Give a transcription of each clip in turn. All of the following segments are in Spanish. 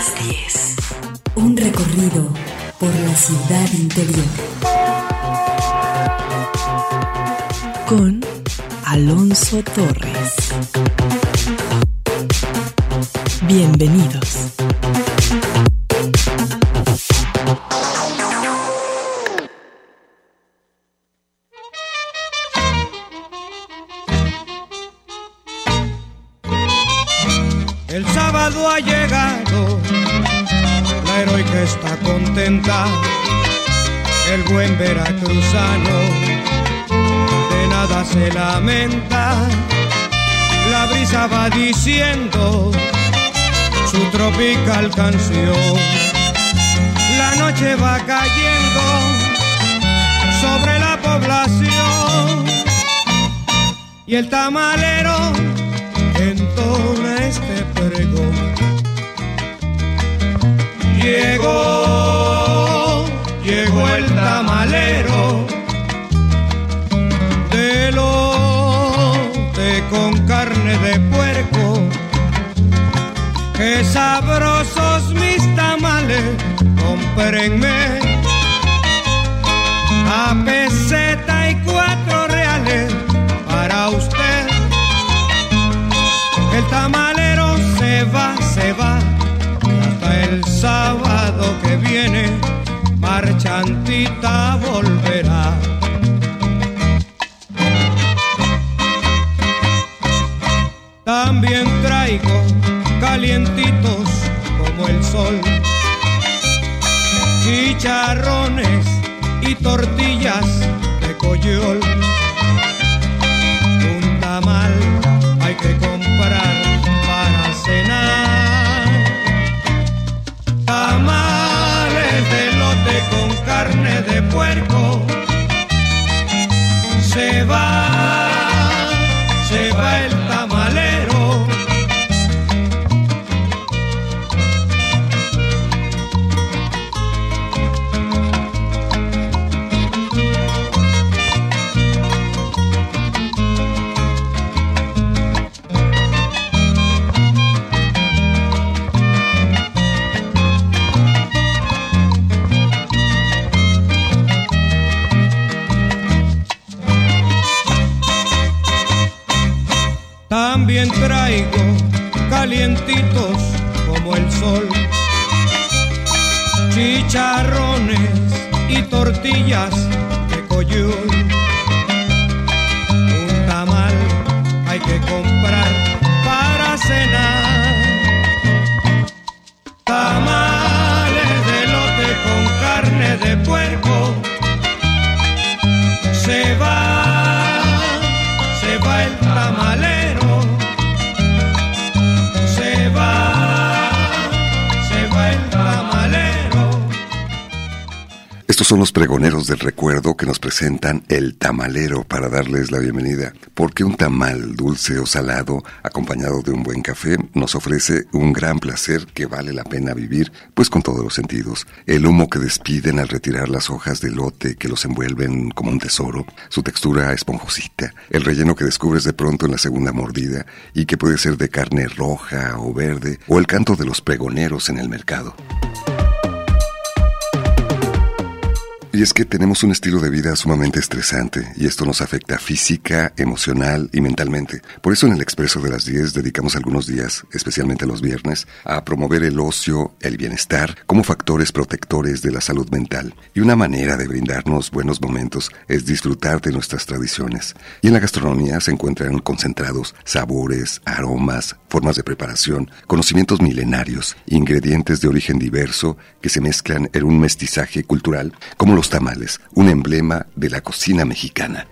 las 10. Un recorrido por la ciudad interior. Con Alonso Torres. Bienvenidos. El buen veracruzano. De nada se lamenta, la brisa va diciendo su tropical canción, la noche va cayendo sobre la población. Y el tamalero entona este pregón. Llegó, llegó el tamalero de lote con carne de puerco. Qué sabrosos mis tamales, comprenme a peseta y cuatro chicharrones y tortillas de coyol. Un tamal hay que comprar para cenar. Tamales de lote con carne de puerco. Se va, son los pregoneros del recuerdo que nos presentan el tamalero para darles la bienvenida, porque un tamal dulce o salado, acompañado de un buen café, nos ofrece un gran placer que vale la pena vivir, pues con todos los sentidos. El humo que despiden al retirar las hojas de lote que los envuelven como un tesoro, su textura esponjosita, el relleno que descubres de pronto en la segunda mordida y que puede ser de carne roja o verde, o el canto de los pregoneros en el mercado. Y es que tenemos un estilo de vida sumamente estresante y esto nos afecta física, emocional y mentalmente. Por eso en el Expreso de las 10 dedicamos algunos días, especialmente los viernes, a promover el ocio, el bienestar como factores protectores de la salud mental. Y una manera de brindarnos buenos momentos es disfrutar de nuestras tradiciones. Y en la gastronomía se encuentran concentrados sabores, aromas, formas de preparación, conocimientos milenarios, ingredientes de origen diverso que se mezclan en un mestizaje cultural como los tamales, un emblema de la cocina mexicana.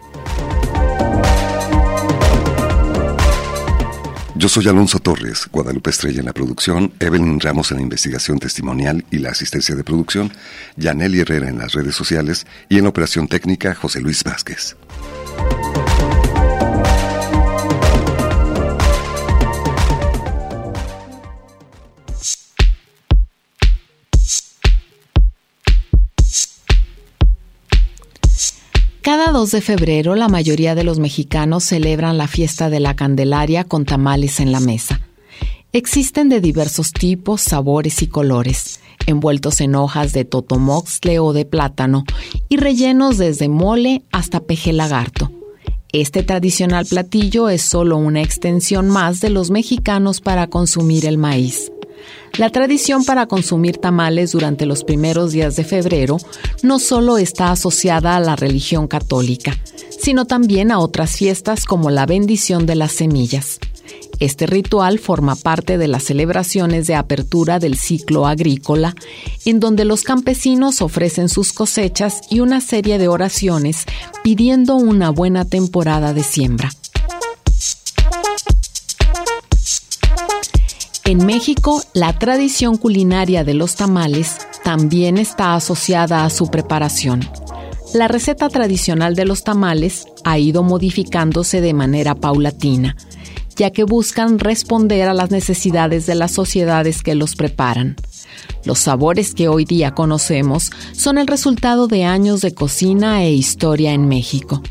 Yo soy Alonso Torres, Guadalupe Estrella en la producción, Evelyn Ramos en la investigación testimonial y la asistencia de producción, Yaneli Herrera en las redes sociales y en la operación técnica José Luis Vázquez. Cada 2 de febrero la mayoría de los mexicanos celebran la fiesta de la Candelaria con tamales en la mesa. Existen de diversos tipos, sabores y colores, envueltos en hojas de totomoxle o de plátano y rellenos desde mole hasta peje lagarto. Este tradicional platillo es solo una extensión más de los mexicanos para consumir el maíz. La tradición para consumir tamales durante los primeros días de febrero no solo está asociada a la religión católica, sino también a otras fiestas como la bendición de las semillas. Este ritual forma parte de las celebraciones de apertura del ciclo agrícola, en donde los campesinos ofrecen sus cosechas y una serie de oraciones pidiendo una buena temporada de siembra. En México, la tradición culinaria de los tamales también está asociada a su preparación. La receta tradicional de los tamales ha ido modificándose de manera paulatina, ya que buscan responder a las necesidades de las sociedades que los preparan. Los sabores que hoy día conocemos son el resultado de años de cocina e historia en México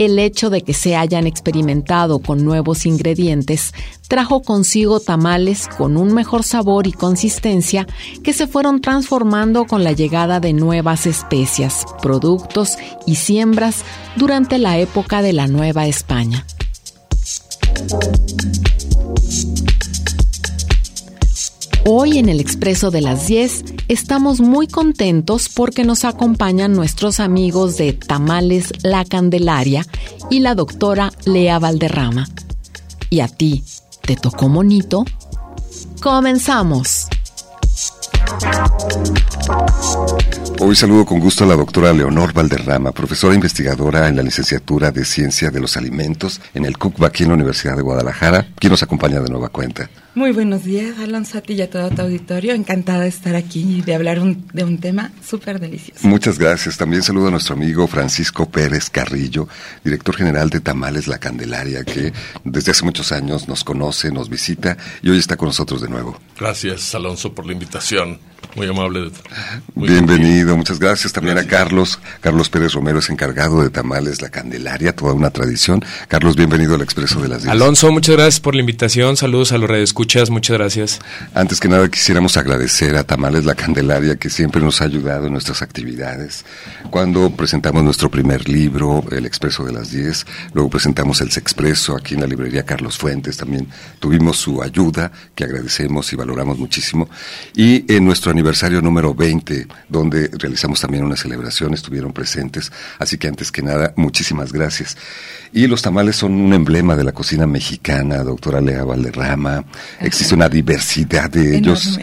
el hecho de que se hayan experimentado con nuevos ingredientes trajo consigo tamales con un mejor sabor y consistencia que se fueron transformando con la llegada de nuevas especias, productos y siembras durante la época de la Nueva España. Hoy en el Expreso de las 10 estamos muy contentos porque nos acompañan nuestros amigos de Tamales La Candelaria y la doctora Lea Valderrama. ¿Y a ti, te tocó monito? ¡Comenzamos! Hoy saludo con gusto a la doctora Leonor Valderrama, profesora investigadora en la licenciatura de Ciencia de los Alimentos en el CUCBA aquí en la Universidad de Guadalajara, quien nos acompaña de nueva cuenta. Muy buenos días, Alonso, a ti y a todo tu auditorio. Encantada de estar aquí y de hablar de un tema súper delicioso. Muchas gracias. También saludo a nuestro amigo Francisco Pérez Carrillo, director general de Tamales La Candelaria, que desde hace muchos años nos conoce, nos visita y hoy está con nosotros de nuevo. Gracias, Alonso, por la invitación. Muy amable. Bienvenido, muchas gracias también a Carlos. Carlos Pérez Romero es encargado de Tamales La Candelaria, toda una tradición. Carlos, bienvenido al Expreso de las Días. Alonso, muchas gracias por la invitación. Saludos a los redescuchas, muchas gracias. Antes que nada quisiéramos agradecer a Tamales La Candelaria que siempre nos ha ayudado en nuestras actividades. Cuando presentamos nuestro primer libro, El Expreso de las 10, luego presentamos El Sexpreso aquí en la librería Carlos Fuentes, también tuvimos su ayuda que agradecemos y valoramos muchísimo. Y en nuestro aniversario número 20, donde realizamos también una celebración, estuvieron presentes. Así que antes que nada, muchísimas gracias. Y los tamales son un emblema de la cocina mexicana, doctora Lea Valderrama. Existe una diversidad de ellos.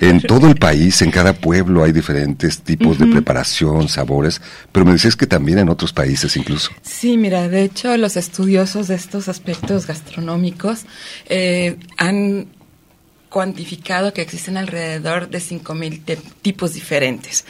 En todo el país, en cada pueblo hay diferentes tipos de preparación, sabores, pero me decías que también en otros países incluso. Sí, mira, de hecho los estudiosos de estos aspectos gastronómicos eh, han cuantificado que existen alrededor de 5.000 tipos diferentes.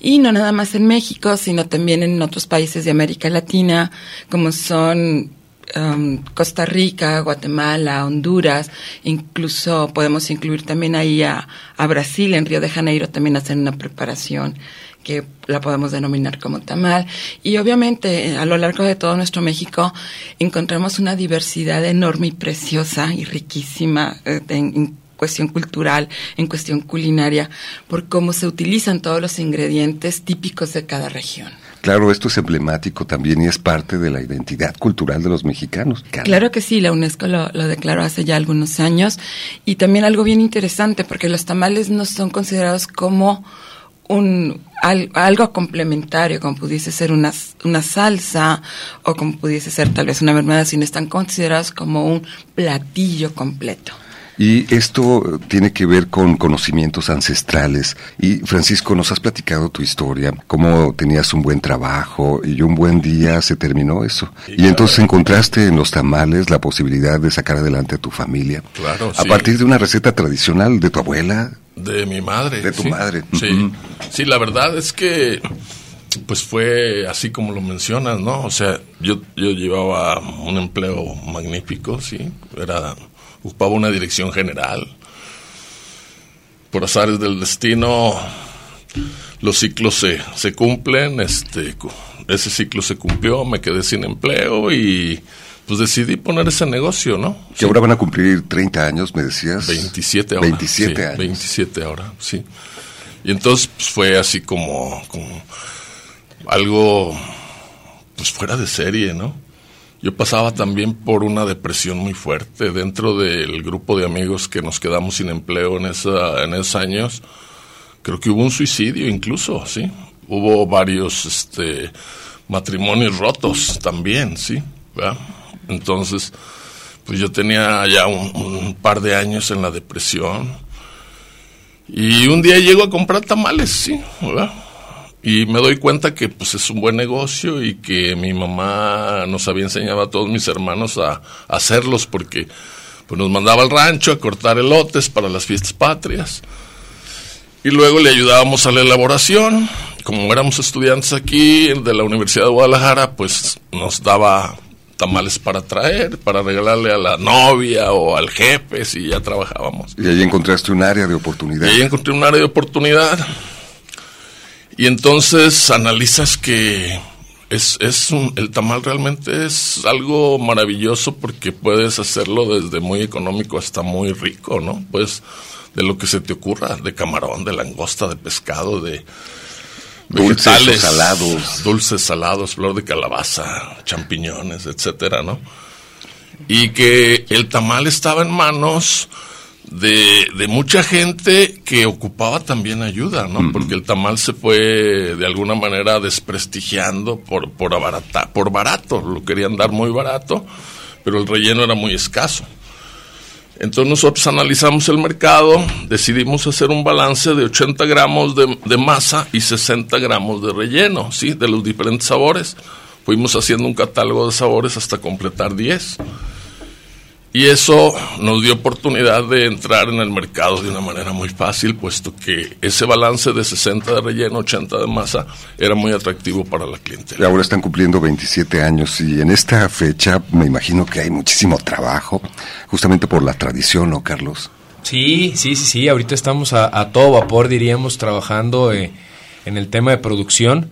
Y no nada más en México, sino también en otros países de América Latina, como son um, Costa Rica, Guatemala, Honduras, incluso podemos incluir también ahí a, Brasil, en Río de Janeiro también hacen una preparación que la podemos denominar como tamal. Y obviamente a lo largo de todo nuestro México encontramos una diversidad enorme y preciosa y riquísima eh, en, cuestión cultural, en cuestión culinaria, por cómo se utilizan todos los ingredientes típicos de cada región. Claro, esto es emblemático también y es parte de la identidad cultural de los mexicanos. Claro que sí, la UNESCO lo, declaró hace ya algunos años y también algo bien interesante porque los tamales no son considerados como un algo complementario, como pudiese ser una, una salsa o como pudiese ser tal vez una mermelada, sino están considerados como un platillo completo. Y esto tiene que ver con conocimientos ancestrales. Y Francisco, nos has platicado tu historia, cómo tenías un buen trabajo y un buen día se terminó eso. y entonces encontraste en los tamales la posibilidad de sacar adelante a tu familia. Claro, A partir de una receta tradicional de tu abuela. De mi madre. De tu madre. Sí. sí, la verdad es que pues fue así como lo mencionas, ¿no? O sea, yo, yo llevaba un empleo magnífico, sí. Era ocupaba una dirección general. Por azares del destino, los ciclos se, se cumplen, este, ese ciclo se cumplió, me quedé sin empleo y pues decidí poner ese negocio, ¿no? Que ahora van a cumplir 30 años, me decías. 27 ahora. 27 sí, años. 27 ahora, sí. Y entonces pues, fue así como, como algo pues fuera de serie, ¿no? Yo pasaba también por una depresión muy fuerte dentro del grupo de amigos que nos quedamos sin empleo en, esa, en esos años. Creo que hubo un suicidio incluso, ¿sí? Hubo varios este, matrimonios rotos también, ¿sí? ¿verdad? Entonces, pues yo tenía ya un, un, par de años en la depresión. Y un día llego a comprar tamales, sí, ¿verdad? Y me doy cuenta que pues es un buen negocio y que mi mamá nos había enseñado a todos mis hermanos a, a hacerlos porque pues nos mandaba al rancho a cortar elotes para las fiestas patrias. Y luego le ayudábamos a la elaboración. Como éramos estudiantes aquí de la Universidad de Guadalajara, pues nos daba tamales para traer, para regalarle a la novia o al jefe si ya trabajábamos. Y ahí encontraste un área de oportunidad. Y ahí encontré un área de oportunidad. Y entonces analizas que es, es un, el tamal realmente es algo maravilloso porque puedes hacerlo desde muy económico hasta muy rico, ¿no? Pues de lo que se te ocurra, de camarón, de langosta, de pescado, de dulces salados, dulces salados, flor de calabaza, champiñones, etcétera, ¿no? Y que el tamal estaba en manos de, de, mucha gente que ocupaba también ayuda, ¿no? Uh -huh. Porque el tamal se fue de alguna manera desprestigiando por, por, abarata, por barato, lo querían dar muy barato, pero el relleno era muy escaso. Entonces nosotros analizamos el mercado, decidimos hacer un balance de 80 gramos de, de, masa y 60 gramos de relleno, ¿sí? De los diferentes sabores. Fuimos haciendo un catálogo de sabores hasta completar 10. Y eso nos dio oportunidad de entrar en el mercado de una manera muy fácil, puesto que ese balance de 60 de relleno, 80 de masa, era muy atractivo para la clientela. Y ahora están cumpliendo 27 años y en esta fecha me imagino que hay muchísimo trabajo, justamente por la tradición, ¿no, Carlos? Sí, sí, sí, sí. Ahorita estamos a, a todo vapor, diríamos, trabajando eh, en el tema de producción.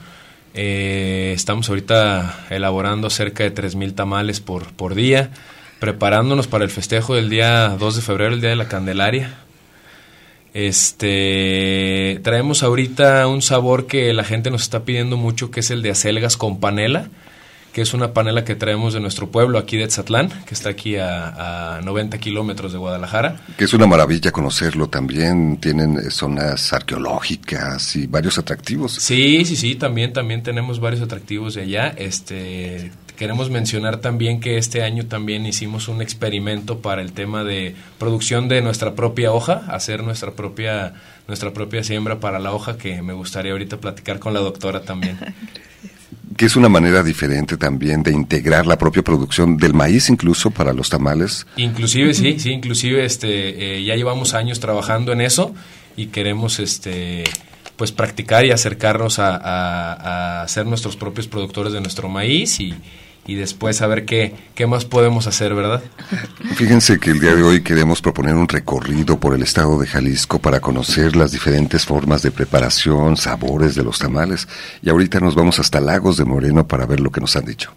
Eh, estamos ahorita elaborando cerca de 3.000 tamales por, por día preparándonos para el festejo del día 2 de febrero, el día de la Candelaria. Este, traemos ahorita un sabor que la gente nos está pidiendo mucho, que es el de acelgas con panela, que es una panela que traemos de nuestro pueblo aquí de Tzatlán, que está aquí a, a 90 kilómetros de Guadalajara. Que es una maravilla conocerlo también, tienen zonas arqueológicas y varios atractivos. Sí, sí, sí, también, también tenemos varios atractivos de allá. Este, queremos mencionar también que este año también hicimos un experimento para el tema de producción de nuestra propia hoja, hacer nuestra propia nuestra propia siembra para la hoja que me gustaría ahorita platicar con la doctora también. que es una manera diferente también de integrar la propia producción del maíz incluso para los tamales. Inclusive sí, sí, inclusive este eh, ya llevamos años trabajando en eso y queremos este pues practicar y acercarnos a, a, a ser nuestros propios productores de nuestro maíz y, y después saber qué, qué más podemos hacer, ¿verdad? Fíjense que el día de hoy queremos proponer un recorrido por el estado de Jalisco para conocer las diferentes formas de preparación, sabores de los tamales. Y ahorita nos vamos hasta Lagos de Moreno para ver lo que nos han dicho.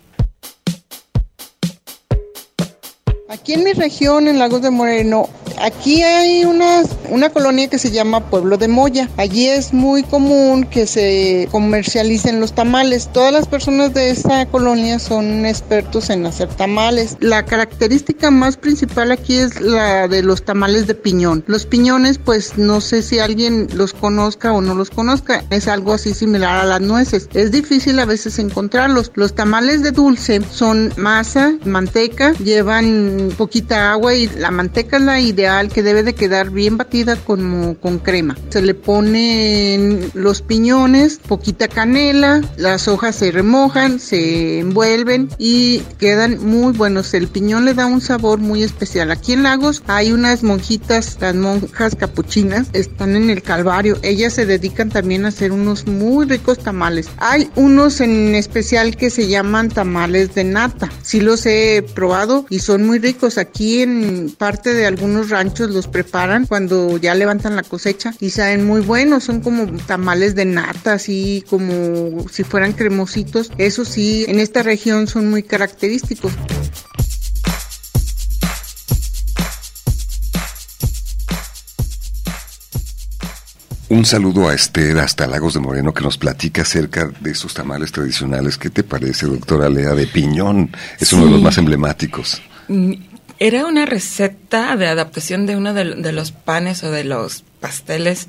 Aquí en mi región, en Lagos de Moreno, aquí hay una, una colonia que se llama Pueblo de Moya. Allí es muy común que se comercialicen los tamales. Todas las personas de esta colonia son expertos en hacer tamales. La característica más principal aquí es la de los tamales de piñón. Los piñones, pues no sé si alguien los conozca o no los conozca. Es algo así similar a las nueces. Es difícil a veces encontrarlos. Los tamales de dulce son masa, manteca, llevan poquita agua y la manteca es la ideal que debe de quedar bien batida como con crema. Se le ponen los piñones, poquita canela, las hojas se remojan, se envuelven y quedan muy buenos. El piñón le da un sabor muy especial. Aquí en Lagos hay unas monjitas, las monjas capuchinas, están en el Calvario. Ellas se dedican también a hacer unos muy ricos tamales. Hay unos en especial que se llaman tamales de nata. Sí los he probado y son muy ricos. Aquí en parte de algunos los preparan cuando ya levantan la cosecha y saben muy buenos, son como tamales de nata, así como si fueran cremositos. Eso sí, en esta región son muy característicos. Un saludo a Esther hasta Lagos de Moreno que nos platica acerca de sus tamales tradicionales. ¿Qué te parece, doctora Lea de Piñón? Es uno de los más emblemáticos. Mm, era una receta de adaptación de uno de, los panes o de los pasteles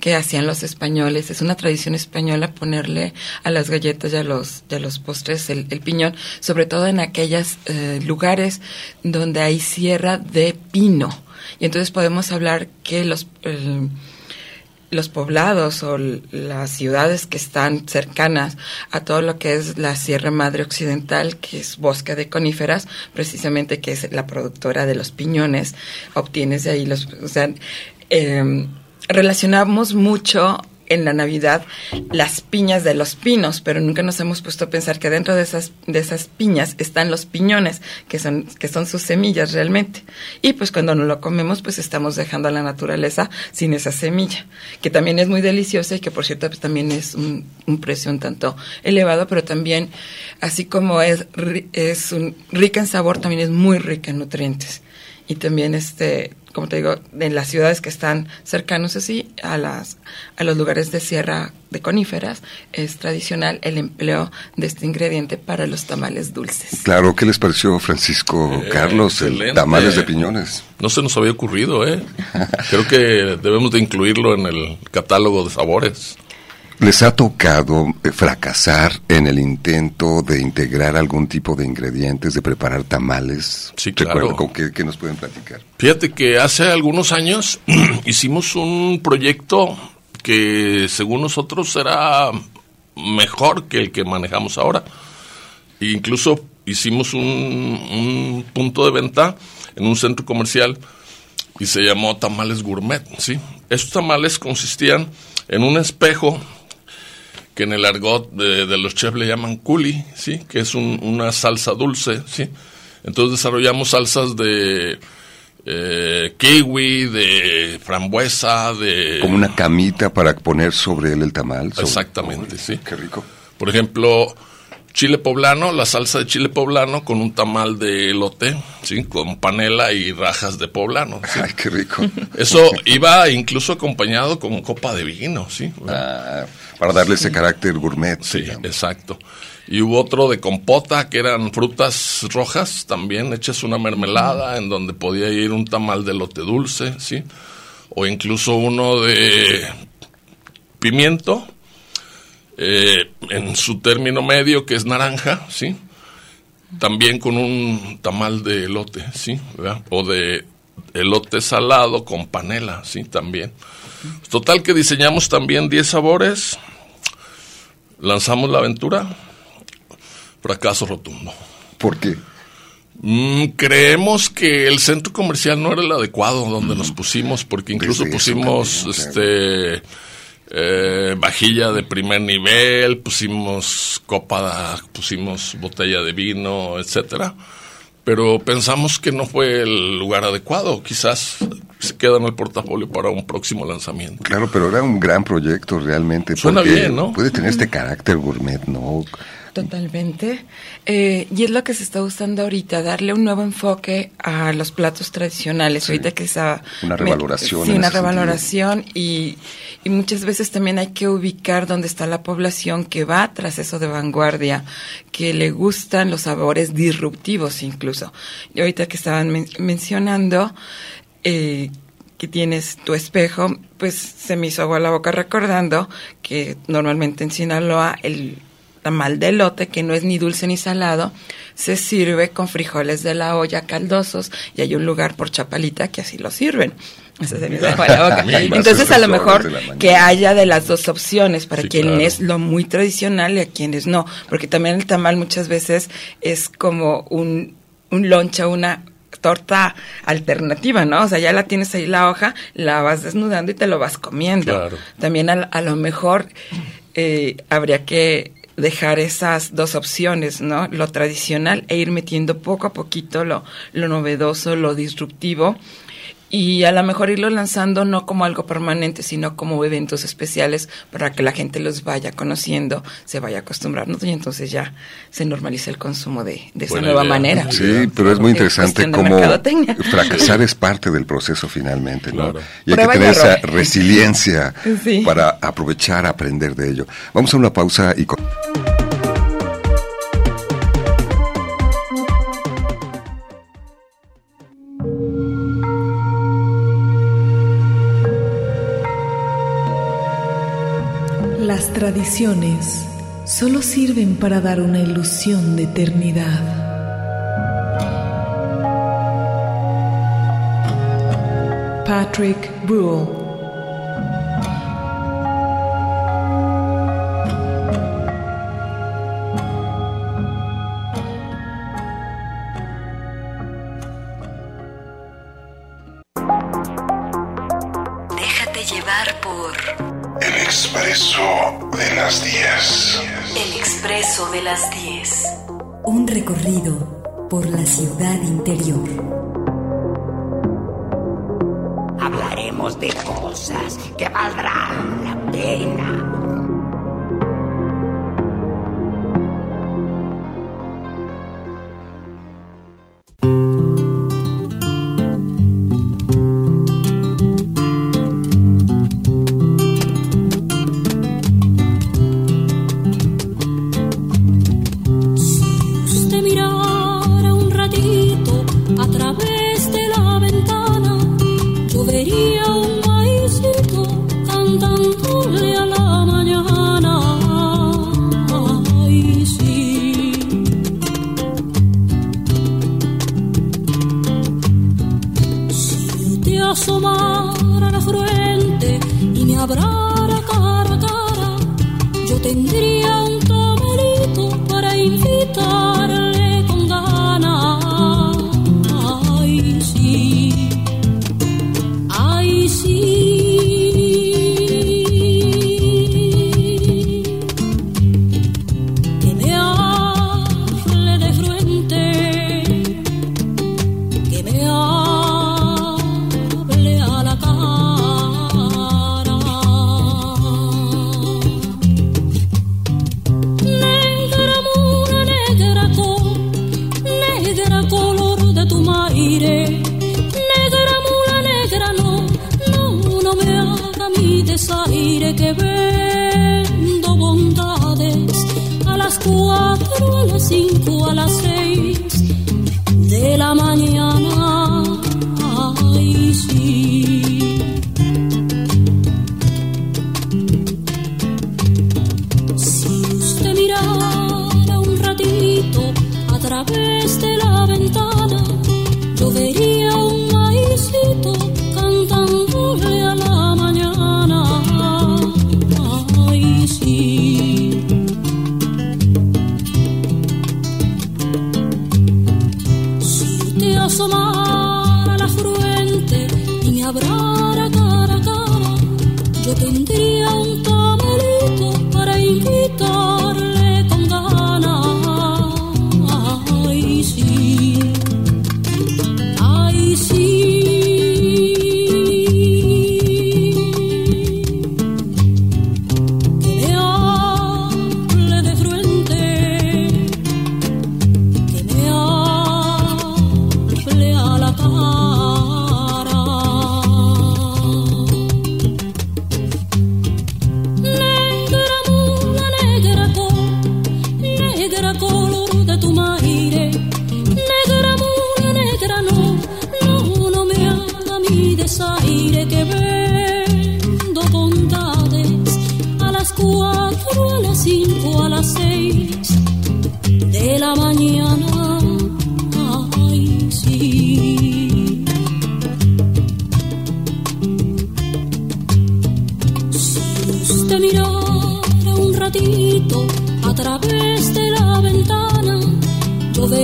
que hacían los españoles. Es una tradición española ponerle a las galletas y a los, los postres el, piñón, sobre todo en aquellos lugares donde hay sierra de pino. Y entonces podemos hablar que los... el- los poblados o las ciudades que están cercanas a todo lo que es la Sierra Madre Occidental, que es bosque de coníferas, precisamente que es la productora de los piñones, obtienes de ahí los... O sea, eh, relacionamos mucho en la Navidad las piñas de los pinos, pero nunca nos hemos puesto a pensar que dentro de esas, de esas piñas están los piñones, que son, que son sus semillas realmente. Y pues cuando no lo comemos, pues estamos dejando a la naturaleza sin esa semilla, que también es muy deliciosa y que por cierto pues, también es un, precio un tanto elevado, pero también, así como es, es un- rica en sabor, también es muy rica en nutrientes. Y también este como te digo, en las ciudades que están cercanos así a las a los lugares de sierra de coníferas es tradicional el empleo de este ingrediente para los tamales dulces. Claro, ¿qué les pareció, Francisco Eh, Carlos, el tamales de piñones? No se nos había ocurrido, ¿eh? Creo que debemos de incluirlo en el catálogo de sabores. ¿Les ha tocado eh, fracasar en el intento de integrar algún tipo de ingredientes, de preparar tamales? Sí, ¿Recuerdan claro. con qué, qué nos pueden platicar? Fíjate que hace algunos años hicimos un proyecto que según nosotros era mejor que el que manejamos ahora. E incluso hicimos un, un punto de venta en un centro comercial y se llamó Tamales Gourmet, ¿sí? Estos tamales consistían en un espejo que en el argot de, de los chefs le llaman culi, ¿sí? Que es un- una salsa dulce, ¿sí? Entonces desarrollamos salsas de eh, kiwi, de frambuesa, de... Como una camita para poner sobre él el tamal. sobre- Exactamente, sí. Qué rico. Por ejemplo, chile poblano, la salsa de chile poblano con un tamal de elote, ¿sí? Con panela y rajas de poblano, ¿sí? Ay, qué rico. Eso iba incluso acompañado con copa de vino, ¿sí? Ah, para darle ese carácter gourmet. Sí, digamos. exacto. Y hubo otro de compota, que eran frutas rojas, también hechas una mermelada, en donde podía ir un tamal de lote dulce, ¿sí? O incluso uno de pimiento, eh, en su término medio, que es naranja, ¿sí? También con un tamal de elote, ¿sí? ¿Verdad? O de elote salado con panela, ¿sí? También. Total que diseñamos también 10 sabores, lanzamos la aventura, fracaso rotundo. ¿Por qué? Mm, creemos que el centro comercial no era el adecuado donde nos pusimos, porque incluso Desde pusimos también, este eh, vajilla de primer nivel, pusimos copa, pusimos botella de vino, etcétera. Pero pensamos que no fue el lugar adecuado. Quizás se queda en el portafolio para un próximo lanzamiento. Claro, pero era un gran proyecto realmente. Suena bien, ¿no? Puede tener este carácter gourmet, ¿no? Totalmente. Eh, y es lo que se está usando ahorita, darle un nuevo enfoque a los platos tradicionales. Ahorita que está... Una revaloración Sí, una revaloración y, y muchas veces también hay que ubicar dónde está la población que va tras eso de vanguardia, que le gustan los sabores disruptivos incluso. Y ahorita que estaban men- mencionando... Eh, que tienes tu espejo, pues se me hizo agua la boca recordando que normalmente en Sinaloa el tamal de elote, que no es ni dulce ni salado, se sirve con frijoles de la olla caldosos y hay un lugar por Chapalita que así lo sirven. Se me la boca. Entonces a lo mejor que haya de las dos opciones para Sí, quienes claro. lo muy tradicional y a quienes no, porque también el tamal muchas veces es como un, un loncha, una torta alternativa, ¿no? O sea, ya la tienes ahí la hoja, la vas desnudando y te lo vas comiendo. Claro. También a, a lo mejor eh, habría que dejar esas dos opciones, ¿no? Lo tradicional e ir metiendo poco a poquito lo, lo novedoso, lo disruptivo y a lo mejor irlo lanzando no como algo permanente, sino como eventos especiales para que la gente los vaya conociendo, se vaya acostumbrando y entonces ya se normaliza el consumo de, de esa nueva manera. Sí, pero es muy interesante cómo fracasar es parte del proceso finalmente, ¿no? Y hay que tener esa resiliencia para aprovechar, aprender de ello. Vamos a una pausa y... tradiciones solo sirven para dar una ilusión de eternidad. Patrick Bruhl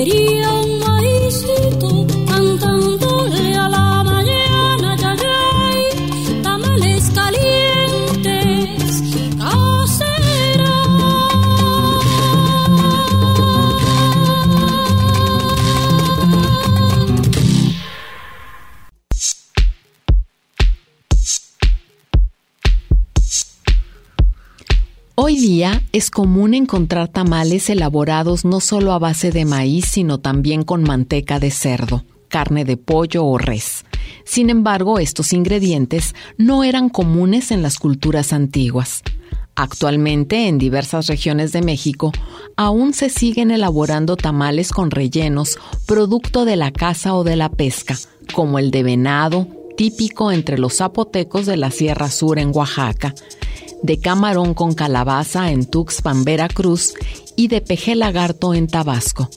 E. es común encontrar tamales elaborados no solo a base de maíz, sino también con manteca de cerdo, carne de pollo o res. Sin embargo, estos ingredientes no eran comunes en las culturas antiguas. Actualmente, en diversas regiones de México, aún se siguen elaborando tamales con rellenos producto de la caza o de la pesca, como el de venado, típico entre los zapotecos de la Sierra Sur en Oaxaca, de camarón con calabaza en Tuxpan, Veracruz, y de peje lagarto en Tabasco.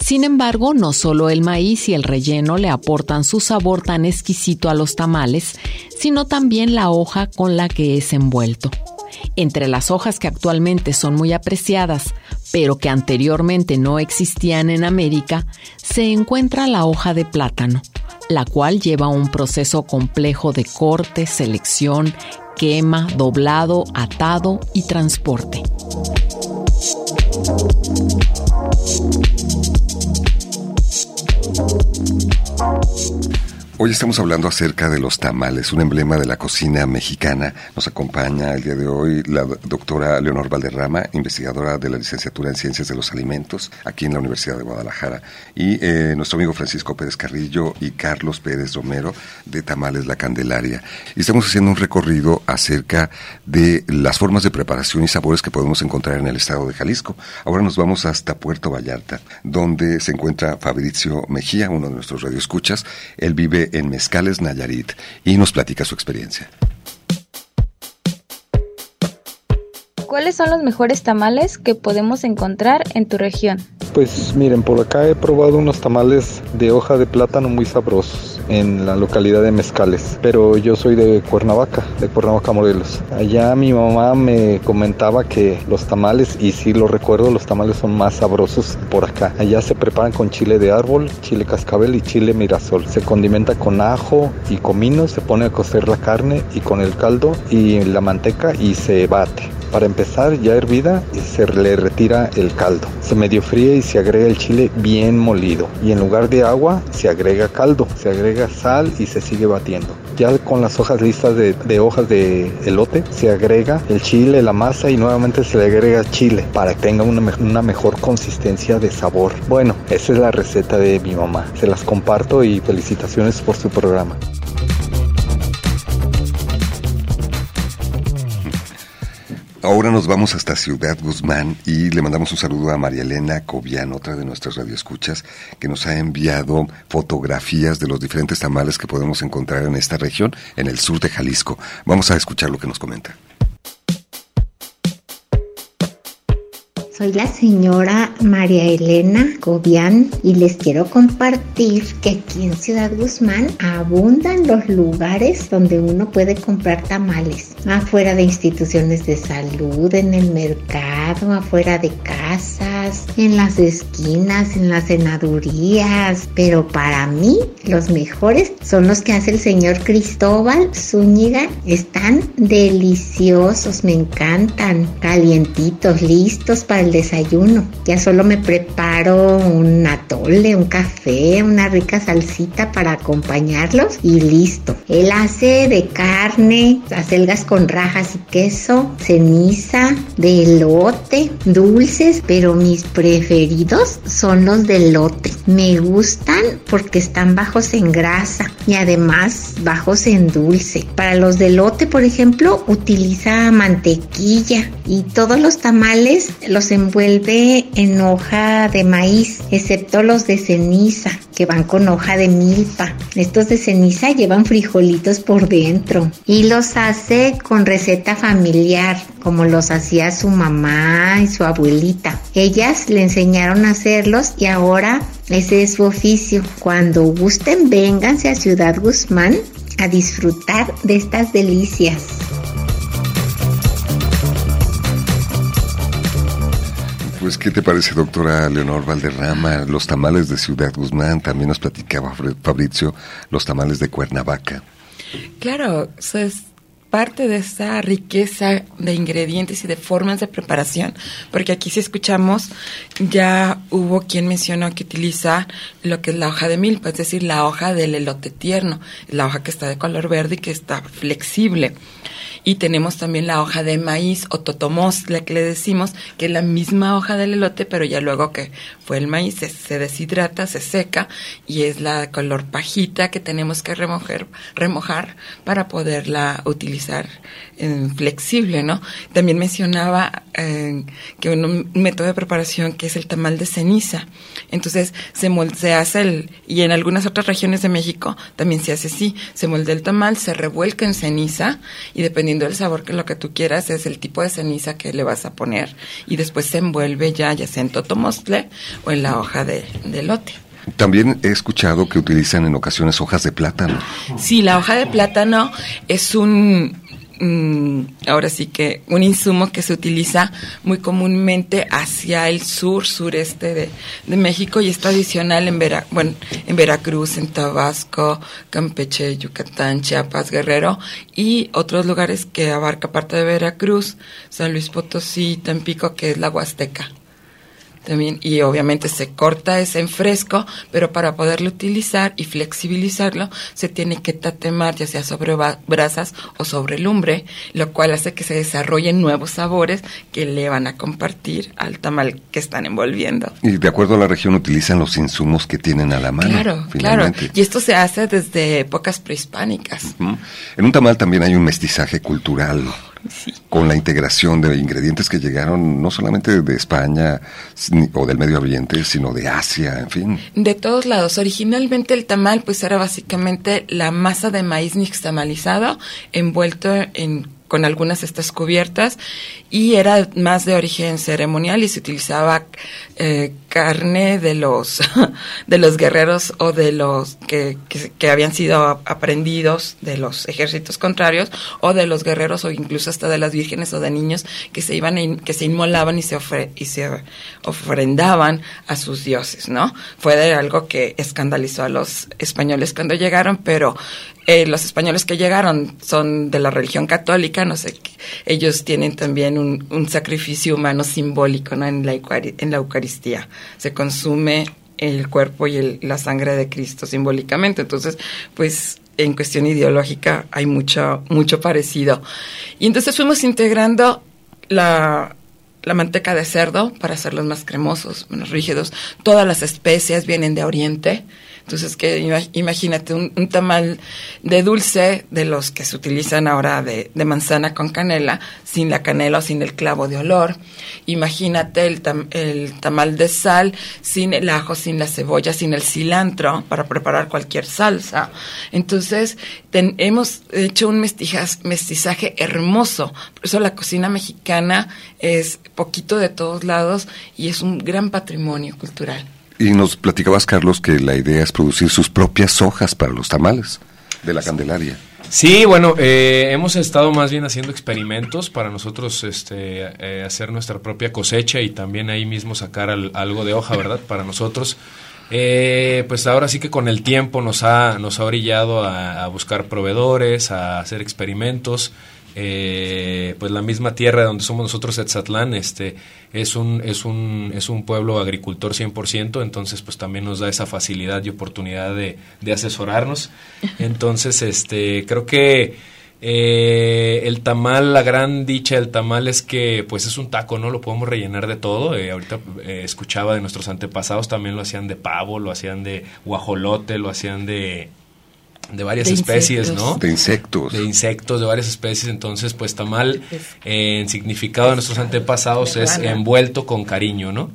Sin embargo, no solo el maíz y el relleno le aportan su sabor tan exquisito a los tamales, sino también la hoja con la que es envuelto. Entre las hojas que actualmente son muy apreciadas, pero que anteriormente no existían en América, se encuentra la hoja de plátano, la cual lleva un proceso complejo de corte, selección, quema, doblado, atado y transporte. Hoy estamos hablando acerca de los tamales, un emblema de la cocina mexicana. Nos acompaña el día de hoy la doctora Leonor Valderrama, investigadora de la licenciatura en Ciencias de los Alimentos aquí en la Universidad de Guadalajara, y eh, nuestro amigo Francisco Pérez Carrillo y Carlos Pérez Romero de Tamales La Candelaria. Y estamos haciendo un recorrido acerca de las formas de preparación y sabores que podemos encontrar en el estado de Jalisco. Ahora nos vamos hasta Puerto Vallarta, donde se encuentra Fabricio Mejía, uno de nuestros radioescuchas. Él vive en Mezcales Nayarit y nos platica su experiencia. ¿Cuáles son los mejores tamales que podemos encontrar en tu región? Pues miren, por acá he probado unos tamales de hoja de plátano muy sabrosos en la localidad de Mezcales, pero yo soy de Cuernavaca, de Cuernavaca, Morelos. Allá mi mamá me comentaba que los tamales, y sí lo recuerdo, los tamales son más sabrosos por acá. Allá se preparan con chile de árbol, chile cascabel y chile mirasol. Se condimenta con ajo y comino, se pone a cocer la carne y con el caldo y la manteca y se bate. Para empezar, ya hervida, se le retira el caldo. Se medio fríe y se agrega el chile bien molido. Y en lugar de agua, se agrega caldo, se agrega sal y se sigue batiendo. Ya con las hojas listas de, hojas de elote, se agrega el chile, la masa y nuevamente se le agrega chile para que tenga una, una mejor consistencia de sabor. Bueno, esa es la receta de mi mamá. Se las comparto y felicitaciones por su programa. Ahora nos vamos hasta Ciudad Guzmán y le mandamos un saludo a María Elena Cobian, otra de nuestras radioescuchas, que nos ha enviado fotografías de los diferentes tamales que podemos encontrar en esta región, en el sur de Jalisco. Vamos a escuchar lo que nos comenta. Soy la señora María Elena Cobian y les quiero compartir que aquí en Ciudad Guzmán abundan los lugares donde uno puede comprar tamales. Afuera de instituciones de salud, en el mercado, afuera de casas, en las esquinas, en las cenadurías. Pero para mí los mejores son los que hace el señor Cristóbal Zúñiga. Están deliciosos, me encantan. Calientitos, listos para desayuno. Ya solo me preparo un atole, un café, una rica salsita para acompañarlos y listo. Él hace de carne, acelgas con rajas y queso, ceniza, de dulces, pero mis preferidos son los de. Me gustan porque están bajos en grasa y además bajos en dulce. Para los de elote, por ejemplo, utiliza mantequilla y todos los tamales los envuelve en hoja de maíz, excepto los de ceniza, que van con hoja de milpa. Estos de ceniza llevan frijolitos por dentro y los hace con receta familiar, como los hacía su mamá y su abuelita. Ellas le enseñaron a hacerlos y ahora ese es su oficio. Cuando gusten, vénganse a Ciudad Guzmán a disfrutar de estas delicias. Pues, ¿qué te parece, doctora Leonor Valderrama? Los tamales de Ciudad Guzmán, también nos platicaba Fabricio, los tamales de Cuernavaca. Claro, eso es parte de esa riqueza de ingredientes y de formas de preparación, porque aquí si escuchamos, ya hubo quien mencionó que utiliza lo que es la hoja de milpa, es decir, la hoja del elote tierno, la hoja que está de color verde y que está flexible. Y tenemos también la hoja de maíz o la que le decimos, que es la misma hoja del elote, pero ya luego que fue el maíz se, deshidrata, se seca y es la color pajita que tenemos que remojar para poderla utilizar flexible, ¿no? También mencionaba eh, que un, método de preparación que es el tamal de ceniza. Entonces se, se hace el, y en algunas otras regiones de México también se hace así, se molde el tamal, se revuelca en ceniza y dependiendo del sabor que lo que tú quieras es el tipo de ceniza que le vas a poner y después se envuelve ya ya sea en totomostle o en la hoja de, de lote. También he escuchado que utilizan en ocasiones hojas de plátano. Sí, la hoja de plátano es un, Mm, ahora sí que un insumo que se utiliza muy comúnmente hacia el sur, sureste de, México y es tradicional en, bueno, en Veracruz, en Tabasco, Campeche, Yucatán, Chiapas, Guerrero y otros lugares que abarca parte de Veracruz, San Luis Potosí, Tampico, que es la Huasteca también y obviamente se corta ese en fresco, pero para poderlo utilizar y flexibilizarlo se tiene que tatemar ya sea sobre brasas o sobre lumbre, lo cual hace que se desarrollen nuevos sabores que le van a compartir al tamal que están envolviendo. Y de acuerdo a la región utilizan los insumos que tienen a la mano. Claro, claro. Y esto se hace desde épocas prehispánicas. En un tamal también hay un mestizaje cultural con la integración de ingredientes que llegaron no solamente de España o del Medio Oriente, sino de Asia, en fin. De todos lados. Originalmente el tamal pues era básicamente la masa de maíz nixtamalizado envuelto en con algunas de estas cubiertas y era más de origen ceremonial y se utilizaba eh, carne de los de los guerreros o de los que, que, habían sido aprendidos de los ejércitos contrarios o de los guerreros o incluso hasta de las vírgenes o de niños que se iban que se inmolaban y se y se ofrendaban a sus dioses no fue de algo que escandalizó a los españoles cuando llegaron pero eh, los españoles que llegaron son de la religión católica, no sé, ellos tienen también un, sacrificio humano simbólico en, la Eucaristía. Se consume el cuerpo y la sangre de Cristo simbólicamente. Entonces, pues en cuestión ideológica hay mucho, mucho parecido. Y entonces fuimos integrando la, la manteca de cerdo para hacerlos más cremosos, menos rígidos. Todas las especias vienen de Oriente. Entonces, que imagínate un, tamal de dulce de los que se utilizan ahora de, manzana con canela, sin la canela o sin el clavo de olor. Imagínate el, el tamal de sal sin el ajo, sin la cebolla, sin el cilantro para preparar cualquier salsa. Entonces, hemos hecho un mestizaje hermoso. Por eso la cocina mexicana es poquito de todos lados y es un gran patrimonio cultural. Y nos platicabas, Carlos, que la idea es producir sus propias hojas para los tamales de la Candelaria. Sí, bueno, eh, hemos estado más bien haciendo experimentos para nosotros este, eh, hacer nuestra propia cosecha y también ahí mismo sacar algo de hoja, ¿verdad? Para nosotros. Eh, pues ahora sí que con el tiempo nos ha, nos ha orillado a, a buscar proveedores, a hacer experimentos eh, pues la misma tierra donde somos nosotros, Etzatlán, este, es un, es un, es un pueblo agricultor 100%, entonces pues también nos da esa facilidad y oportunidad de, asesorarnos. Entonces, este, creo que eh, el tamal, la gran dicha del tamal es que pues es un taco, ¿no? Lo podemos rellenar de todo. Eh, ahorita eh, escuchaba de nuestros antepasados, también lo hacían de pavo, lo hacían de guajolote, lo hacían de de varias especies, ¿no? De insectos. De insectos, de varias especies. Entonces, pues tamal, en significado de nuestros antepasados, es envuelto con cariño, ¿no?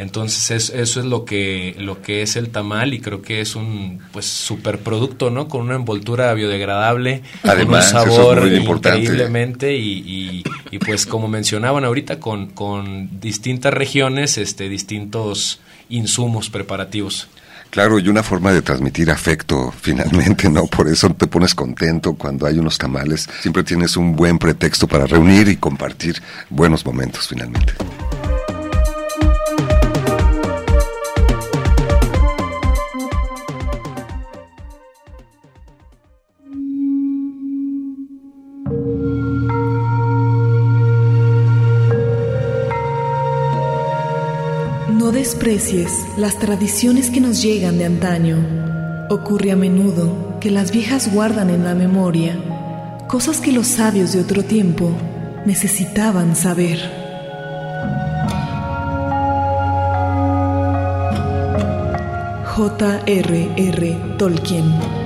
Entonces, eso es lo que, lo que es el tamal y creo que es un pues superproducto, ¿no? Con una envoltura biodegradable, Además, con un sabor increíblemente y, y, pues como mencionaban ahorita, con, con distintas regiones, este, distintos insumos preparativos. Claro, y una forma de transmitir afecto, finalmente, ¿no? Por eso te pones contento cuando hay unos tamales. Siempre tienes un buen pretexto para reunir y compartir buenos momentos, finalmente. Las tradiciones que nos llegan de antaño. Ocurre a menudo que las viejas guardan en la memoria Cosas que los sabios de otro tiempo necesitaban saber. J.R.R. Tolkien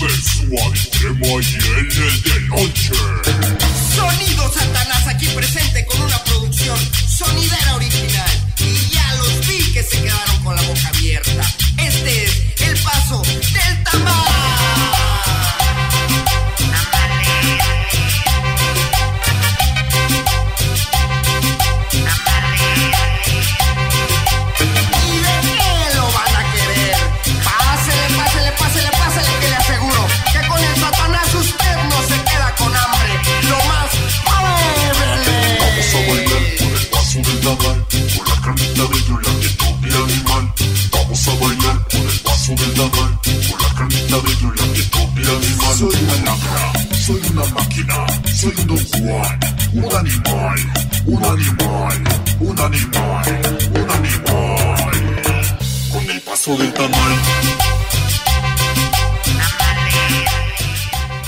super suave crema y de lonche. Sonido Satanás aquí presente con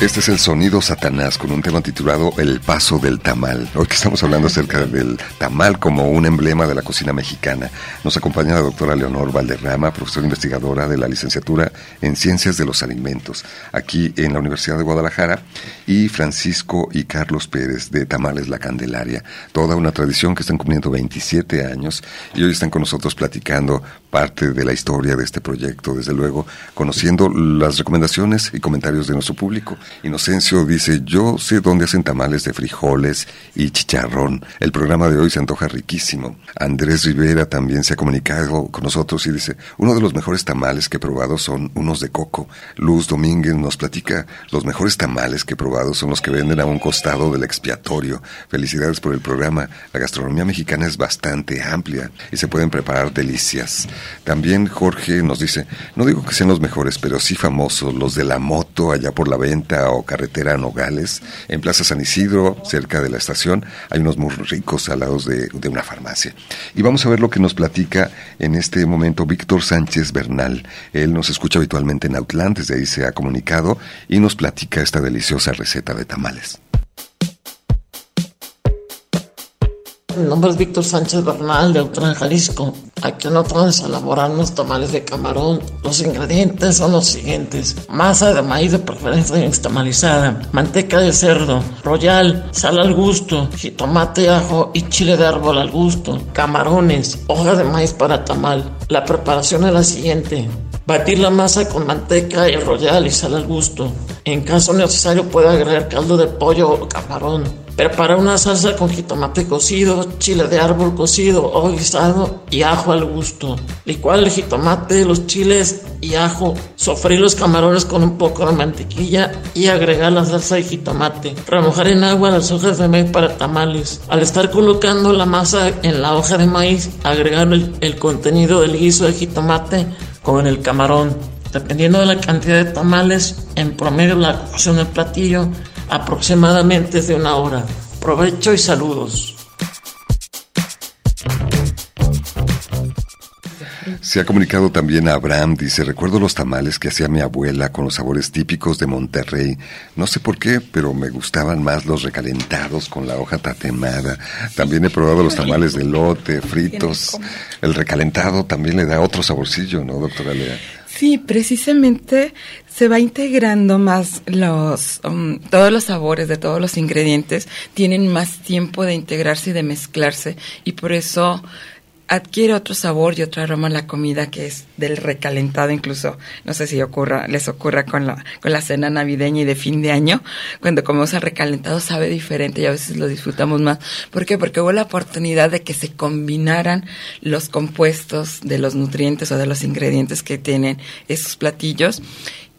Este es el sonido Satanás con un tema titulado El paso del tamal. Hoy que estamos hablando acerca del tamal como un emblema de la cocina mexicana, nos acompaña la doctora Leonor Valderrama, profesora investigadora de la licenciatura en Ciencias de los Alimentos, aquí en la Universidad de Guadalajara, y Francisco y Carlos Pérez de Tamales La Candelaria, toda una tradición que están cumpliendo 27 años y hoy están con nosotros platicando parte de la historia de este proyecto, desde luego, conociendo las recomendaciones y comentarios de nuestro público. Inocencio dice, yo sé dónde hacen tamales de frijoles y chicharrón. El programa de hoy se antoja riquísimo. Andrés Rivera también se ha comunicado con nosotros y dice, uno de los mejores tamales que he probado son unos de coco. Luz Domínguez nos platica, los mejores tamales que he probado son los que venden a un costado del expiatorio. Felicidades por el programa. La gastronomía mexicana es bastante amplia y se pueden preparar delicias. También Jorge nos dice, no digo que sean los mejores, pero sí famosos, los de la moto allá por la venta o carretera Nogales, en Plaza San Isidro, cerca de la estación, hay unos muy ricos al lado de, de una farmacia. Y vamos a ver lo que nos platica en este momento Víctor Sánchez Bernal. Él nos escucha habitualmente en Outland, desde ahí se ha comunicado y nos platica esta deliciosa receta de tamales. Mi nombre es Víctor Sánchez Bernal de Autlán, Jalisco. Aquí no vamos a elaborar unos tamales de camarón. Los ingredientes son los siguientes: masa de maíz de preferencia nixtamalizada, manteca de cerdo, royal, sal al gusto, jitomate, ajo y chile de árbol al gusto, camarones, hoja de maíz para tamal. La preparación es la siguiente: Batir la masa con manteca y royal y sal al gusto. En caso necesario puede agregar caldo de pollo o camarón. Prepara una salsa con jitomate cocido, chile de árbol cocido o guisado y ajo al gusto. Licuar el jitomate, los chiles y ajo. Sofreír los camarones con un poco de mantequilla y agregar la salsa de jitomate. Remojar en agua las hojas de maíz para tamales. Al estar colocando la masa en la hoja de maíz, agregar el, el contenido del guiso de jitomate con el camarón. Dependiendo de la cantidad de tamales, en promedio la cocción del platillo aproximadamente es de una hora. Provecho y saludos. Se ha comunicado también a Abraham, dice, recuerdo los tamales que hacía mi abuela con los sabores típicos de Monterrey. No sé por qué, pero me gustaban más los recalentados con la hoja tatemada. También he probado los tamales de lote, fritos. El recalentado también le da otro saborcillo, ¿no, doctora Lea? Sí, precisamente se va integrando más los um, todos los sabores de todos los ingredientes tienen más tiempo de integrarse y de mezclarse y por eso adquiere otro sabor y otro aroma la comida que es del recalentado incluso no sé si ocurra les ocurra con la con la cena navideña y de fin de año cuando comemos el recalentado sabe diferente y a veces lo disfrutamos más ¿por qué? porque hubo la oportunidad de que se combinaran los compuestos de los nutrientes o de los ingredientes que tienen esos platillos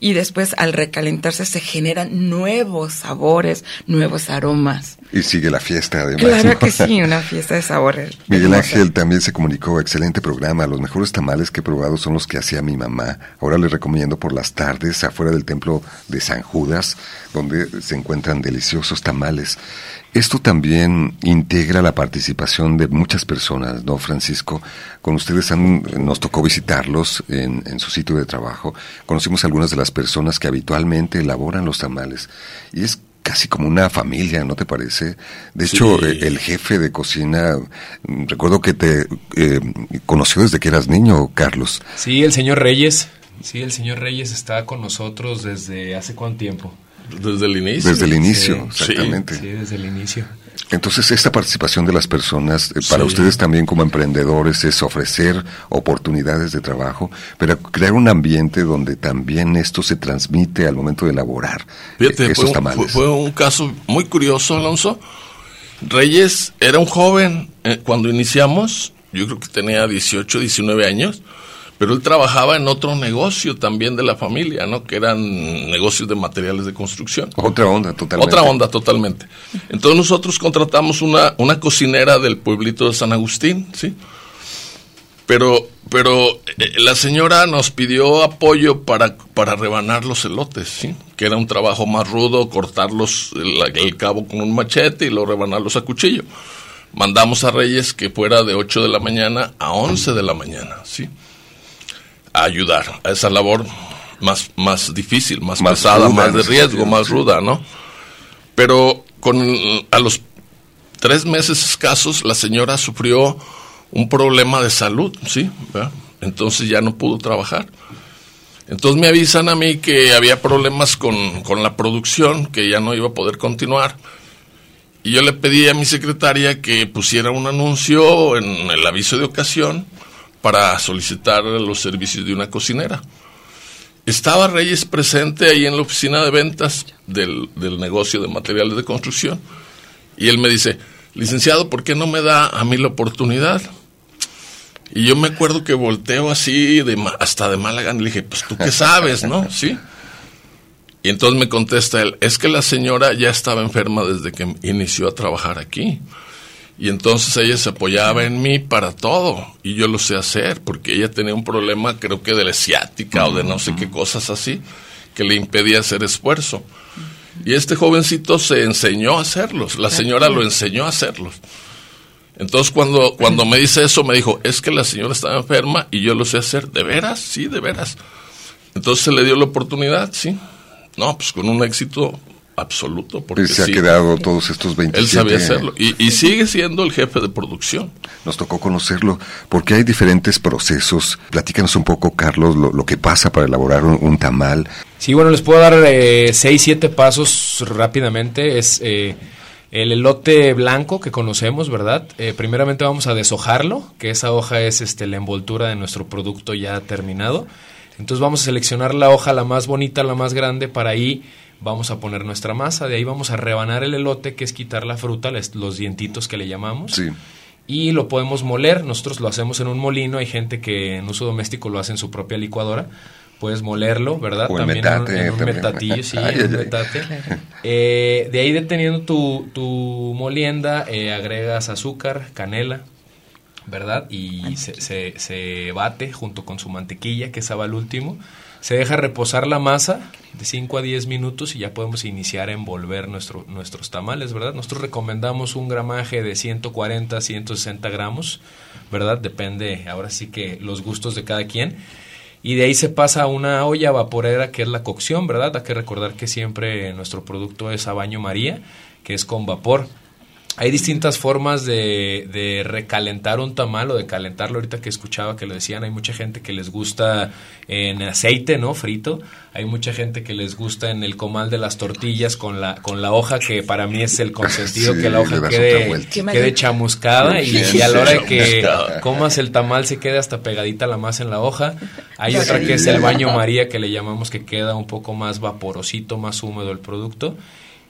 y después al recalentarse se generan nuevos sabores, nuevos aromas. Y sigue la fiesta además. Claro ¿no? que sí, una fiesta de sabores. Miguel Ángel también se comunicó, excelente programa, los mejores tamales que he probado son los que hacía mi mamá. Ahora les recomiendo por las tardes afuera del templo de San Judas, donde se encuentran deliciosos tamales. Esto también integra la participación de muchas personas, ¿no, Francisco? Con ustedes han- nos tocó visitarlos en, en su sitio de trabajo. Conocimos algunas de las personas que habitualmente elaboran los tamales. Y es casi como una familia, ¿no te parece? De hecho, Sí. eh, el jefe de cocina, recuerdo que te eh, conoció desde que eras niño, Carlos. Sí, el señor Reyes. Sí, el señor Reyes está con nosotros desde hace cuánto tiempo. Desde el inicio. Desde el inicio, Sí, exactamente. Sí, desde el inicio. Entonces, esta participación de las personas, eh, para Sí. ustedes también como emprendedores, es ofrecer oportunidades de trabajo, pero crear un ambiente donde también esto se transmite al momento de elaborar Fíjate, eh, fue, esos un- tamales. fue- fue un caso muy curioso, Alonso. Reyes era un joven eh, cuando iniciamos, yo creo que tenía 18, 19 años, pero él trabajaba en otro negocio también de la familia, ¿no? Que eran negocios de materiales de construcción. Otra onda, totalmente. Otra onda, totalmente. Entonces nosotros contratamos una, una cocinera del pueblito de San Agustín, ¿sí? Pero, pero eh, la señora nos pidió apoyo para, para rebanar los elotes, ¿sí? Que era un trabajo más rudo, cortarlos el, el cabo con un machete y luego rebanarlos a cuchillo. Mandamos a Reyes que fuera de 8 de la mañana a 11 de la mañana, ¿sí? A ayudar a esa labor más, más difícil, más, Más pesada, ruda, más de riesgo, más ruda, ¿no? Pero con a los tres meses escasos la señora sufrió un problema de salud, ¿sí? ¿verdad? Entonces ya no pudo trabajar. Entonces me avisan a mí que había problemas con, con la producción, que ya no iba a poder continuar. Y yo le pedí a mi secretaria que pusiera un anuncio en el aviso de ocasión para solicitar los servicios de una cocinera. Estaba Reyes presente ahí en la oficina de ventas del, del negocio de materiales de construcción. Y él me dice, licenciado, ¿por qué no me da a mí la oportunidad? Y yo me acuerdo que volteo así, de, hasta de mala gana, y le dije, pues tú qué sabes, ¿no? Sí. Y entonces me contesta él, es que la señora ya estaba enferma desde que inició a trabajar aquí. Y entonces ella se apoyaba en mí para todo. Y yo lo sé hacer, porque ella tenía un problema, creo que de la ciática o de no sé qué cosas así, que le impedía hacer esfuerzo. Y este jovencito se enseñó a hacerlos, la señora lo enseñó a hacerlos. Entonces cuando, cuando me dice eso, me dijo, es que la señora estaba enferma y yo lo sé hacer. ¿De veras? Sí, de veras. Entonces se le dio la oportunidad, sí. No, pues con un éxito absoluto. Porque Y se ha sí, quedado todos estos 27 Él sabía hacerlo. Y, y sigue siendo el jefe de producción. Nos tocó conocerlo, porque hay diferentes procesos. Platícanos un poco, Carlos, lo, lo que pasa para elaborar un, un tamal. Sí, bueno, les puedo dar eh, seis, siete pasos rápidamente. Es eh, el elote blanco que conocemos, ¿verdad? Eh, primeramente vamos a deshojarlo, que esa hoja es este, la envoltura de nuestro producto ya terminado. Entonces vamos a seleccionar la hoja, la más bonita, la más grande, para ahí vamos a poner nuestra masa. De ahí vamos a rebanar el elote, que es quitar la fruta, les- los dientitos que le llamamos. Sí. Y lo podemos moler. Nosotros lo hacemos en un molino. Hay gente que en uso doméstico lo hace en su propia licuadora. Puedes molerlo, ¿verdad? O También metate, en un, en un también. metatillo, sí, Ay, en un ay, ay. metate. Eh, de ahí deteniendo tu, tu molienda, eh, agregas azúcar, canela, ¿verdad? Y se, se, se bate junto con su mantequilla, que esa va al último. Se deja reposar la masa de 5 a 10 minutos y ya podemos iniciar a envolver nuestro, nuestros tamales, ¿verdad? Nosotros recomendamos un gramaje de 140 a 160 gramos, ¿verdad? Depende, ahora sí que los gustos de cada quien. Y de ahí se pasa a una olla vaporera que es la cocción, ¿verdad? Hay que recordar que siempre nuestro producto es a baño María, que es con vapor. Hay distintas formas de, de, recalentar un tamal o de calentarlo. Ahorita que escuchaba que lo decían, hay mucha gente que les gusta en aceite, ¿no? Frito. Hay mucha gente que les gusta en el comal de las tortillas con la, con la hoja, que para mí es el consentido, Sí, que la hoja quede, quede chamuscada y, y a la hora de que comas el tamal se quede hasta pegadita la masa en la hoja. Hay otra que es el baño María, que le llamamos que queda un poco más vaporosito, más húmedo el producto.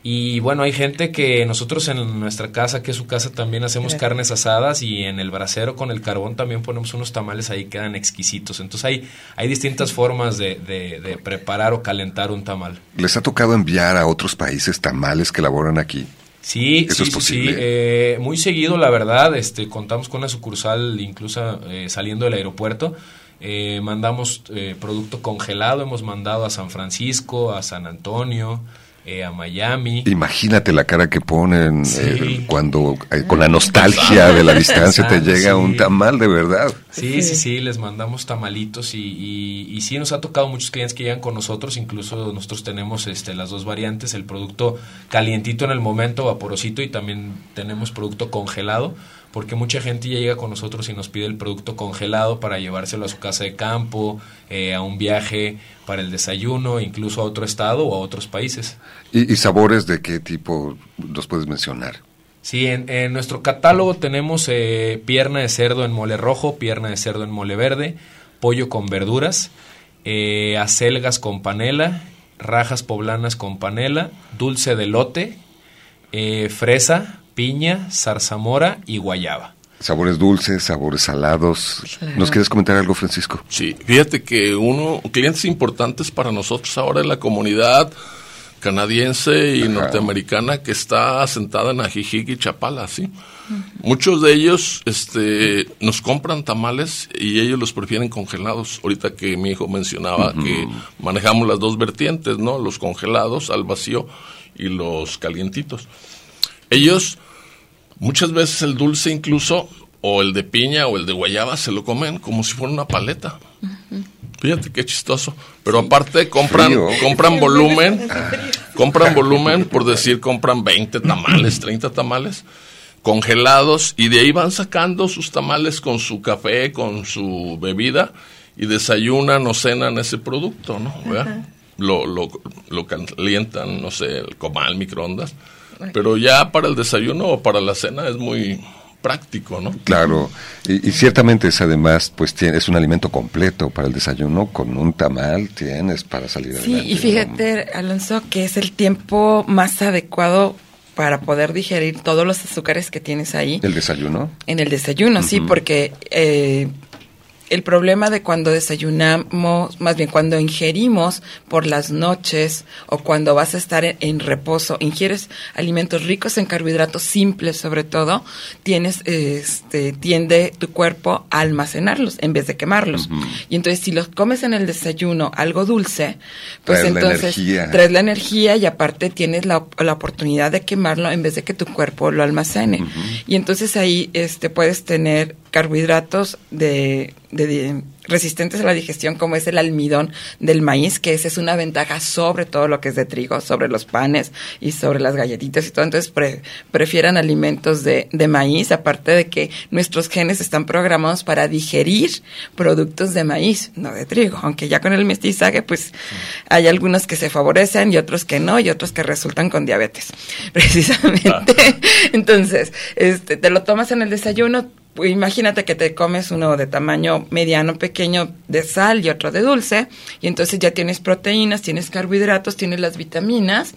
Y bueno, hay gente que nosotros en nuestra casa, que es su casa, también hacemos carnes asadas y en el brasero con el carbón también ponemos unos tamales ahí quedan exquisitos. Entonces hay, hay distintas formas de, de- de preparar o calentar un tamal. ¿Les ha tocado enviar a otros países tamales que elaboran aquí? Sí, Eso sí, es sí, sí. posible. Eh, muy seguido, la verdad. Este, contamos con una sucursal, incluso eh, saliendo del aeropuerto. Eh, mandamos eh, producto congelado. Hemos mandado a San Francisco, a San Antonio, eh, a Miami. Imagínate la cara que ponen Sí. eh, cuando eh, con la nostalgia de la distancia te llega sí. un tamal de verdad. Sí, sí, sí, les mandamos tamalitos y, y, y sí nos ha tocado muchos clientes que llegan con nosotros, incluso nosotros tenemos este, las dos variantes, el producto calientito en el momento, vaporosito y también tenemos producto congelado, porque mucha gente ya llega con nosotros y nos pide el producto congelado para llevárselo a su casa de campo, eh, a un viaje para el desayuno, incluso a otro estado o a otros países. ¿Y, y sabores de qué tipo nos puedes mencionar? Sí, en, en nuestro catálogo tenemos eh, pierna de cerdo en mole rojo, pierna de cerdo en mole verde, pollo con verduras, eh, acelgas con panela, rajas poblanas con panela, dulce de lote, eh, fresa, piña, zarzamora y guayaba. Sabores dulces, sabores salados. ¿Nos quieres comentar algo, Francisco? Sí, fíjate que uno, clientes importantes para nosotros ahora en la comunidad canadiense y norteamericana que está asentada en Ajijic y Chapala, ¿sí? Muchos de ellos este, nos compran tamales y ellos los prefieren congelados. Ahorita que mi hijo mencionaba que manejamos las dos vertientes, ¿no? Los congelados al vacío y los calientitos. Ellos muchas veces el dulce incluso o el de piña o el de guayaba se lo comen como si fuera una paleta. Fíjate qué chistoso. Pero aparte compran Frío. compran volumen, compran volumen, por decir, compran 20 tamales, 30 tamales congelados y de ahí van sacando sus tamales con su café, con su bebida y desayunan o cenan ese producto, ¿no? Lo, lo, lo calientan, no sé, el comal, microondas. Pero ya para el desayuno o para la cena es muy práctico, ¿no? Claro, y, y ciertamente es además, pues tiene, es un alimento completo para el desayuno, con un tamal tienes para salir Sí, adelante. y fíjate, Alonso, que es el tiempo más adecuado para poder digerir todos los azúcares que tienes ahí ¿El desayuno? en el desayuno, sí, porque eh, el problema de cuando desayunamos, más bien cuando ingerimos por las noches o cuando vas a estar en, en reposo, ingieres alimentos ricos en carbohidratos simples sobre todo, tienes, este, tiende tu cuerpo a almacenarlos en vez de quemarlos. Y entonces si los comes en el desayuno algo dulce, pues Traes la entonces energía. traes la energía y aparte tienes la, la oportunidad de quemarlo en vez de que tu cuerpo lo almacene. Y entonces ahí este, puedes tener carbohidratos de, de- de- resistentes a la digestión como es el almidón del maíz, que esa es una ventaja sobre todo lo que es de trigo, sobre los panes y sobre las galletitas y todo. Entonces pre- prefieran alimentos de, de maíz, aparte de que nuestros genes están programados para digerir productos de maíz, no de trigo, aunque ya con el mestizaje pues hay algunos que se favorecen y otros que no y otros que resultan con diabetes, precisamente. Entonces, este, te lo tomas en el desayuno, pues, imagínate que te comes uno de tamaño mediano, pequeño, de sal y otro de dulce, y entonces ya tienes proteínas, tienes carbohidratos, tienes las vitaminas,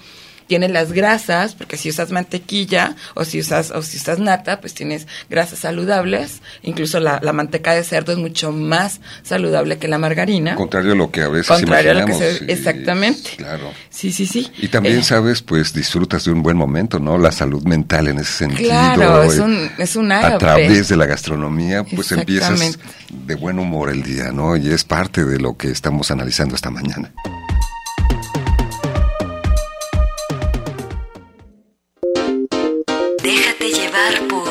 tienes las grasas, porque si usas mantequilla o si usas o si usas nata, pues tienes grasas saludables, incluso la, la manteca de cerdo es mucho más saludable que la margarina. Contrario a lo que a veces Contrario a lo que imaginamos. se- exactamente. Claro. Sí, sí, sí. Y también, Eh, sabes, pues disfrutas de un buen momento, ¿no? La salud mental en ese sentido. Claro, es eh, un, es un A ágape. través de la gastronomía, pues empiezas de buen humor el día, ¿no? Y es parte de lo que estamos analizando esta mañana. Déjate llevar por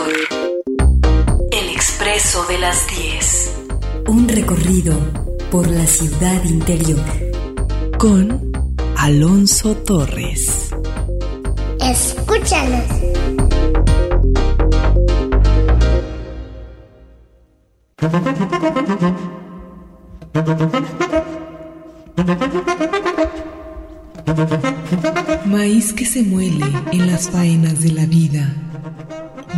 El Expreso de las 10. Un recorrido por la ciudad interior. Con Alonso Torres. Escúchanos. Maíz que se muele en las faenas de la vida,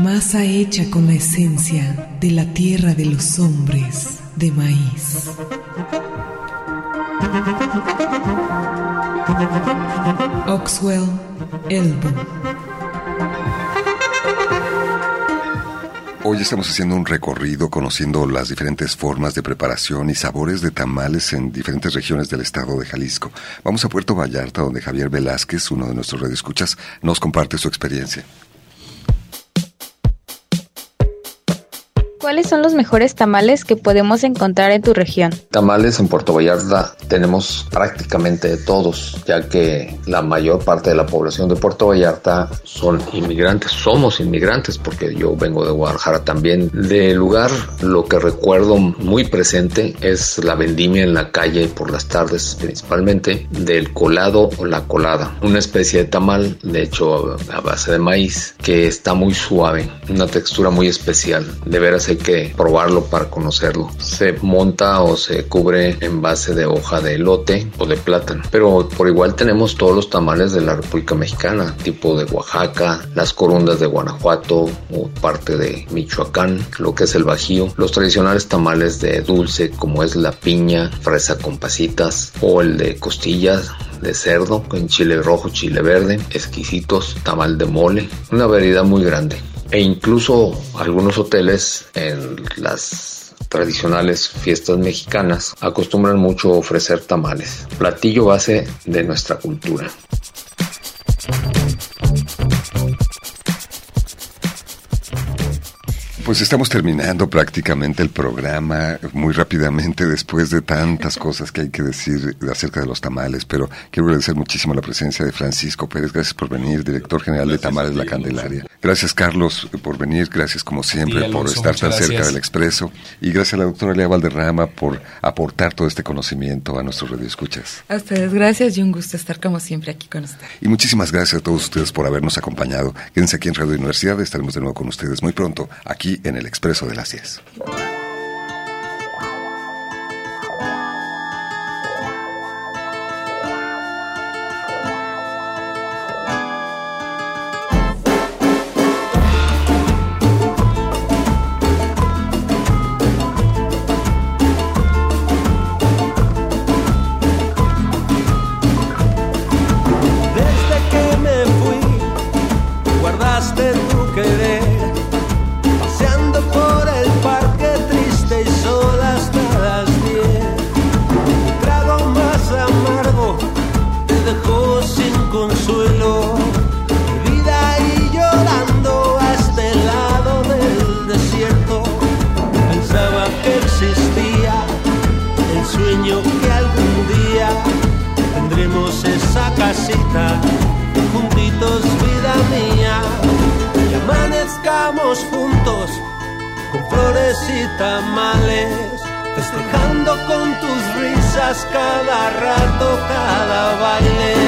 masa hecha con la esencia de la tierra de los hombres de maíz. Oxwell, Elbow. Hoy estamos haciendo un recorrido conociendo las diferentes formas de preparación y sabores de tamales en diferentes regiones del estado de Jalisco. Vamos a Puerto Vallarta, donde Javier Velázquez, uno de nuestros radioescuchas, nos comparte su experiencia. ¿Cuáles son los mejores tamales que podemos encontrar en tu región? Tamales en Puerto Vallarta tenemos prácticamente todos, ya que la mayor parte de la población de Puerto Vallarta son inmigrantes, somos inmigrantes porque yo vengo de Guadalajara también. De lugar lo que recuerdo muy presente es la vendimia en la calle por las tardes principalmente del colado o la colada, una especie de tamal de hecho a base de maíz que está muy suave, una textura muy especial. De veras hay que probarlo para conocerlo. Se monta o se cubre en base de hoja de elote o de plátano. Pero por igual tenemos todos los tamales de la República Mexicana, tipo de Oaxaca, las corundas de Guanajuato o parte de Michoacán, lo que es el Bajío, los tradicionales tamales de dulce como es la piña, fresa con pasitas o el de costillas de cerdo con chile rojo, chile verde, exquisitos, tamal de mole, una variedad muy grande e incluso algunos hoteles en las tradicionales fiestas mexicanas acostumbran mucho ofrecer tamales, platillo base de nuestra cultura. Pues estamos terminando prácticamente el programa muy rápidamente después de tantas cosas que hay que decir acerca de los tamales, pero quiero agradecer muchísimo la presencia de Francisco Pérez, gracias por venir, director general de Tamales La Candelaria. Gracias Carlos por venir, gracias como siempre Alonso, por estar tan cerca del Expreso y gracias a la doctora Lea Valderrama por aportar todo este conocimiento a nuestros radioescuchas. A ustedes gracias y un gusto estar como siempre aquí con ustedes. Y muchísimas gracias a todos ustedes por habernos acompañado. Quédense aquí en Radio Universidad, estaremos de nuevo con ustedes muy pronto, aquí en el Expreso de las 10. Casita juntitos vida mía y amanezcamos juntos con flores y tamales festejando con tus risas cada rato cada baile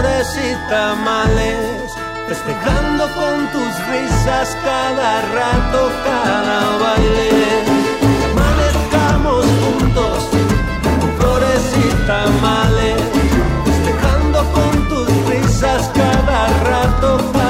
flores y tamales, festejando con tus risas cada rato, cada baile. Amanezcamos juntos con flores y tamales, festejando con tus risas cada rato, cada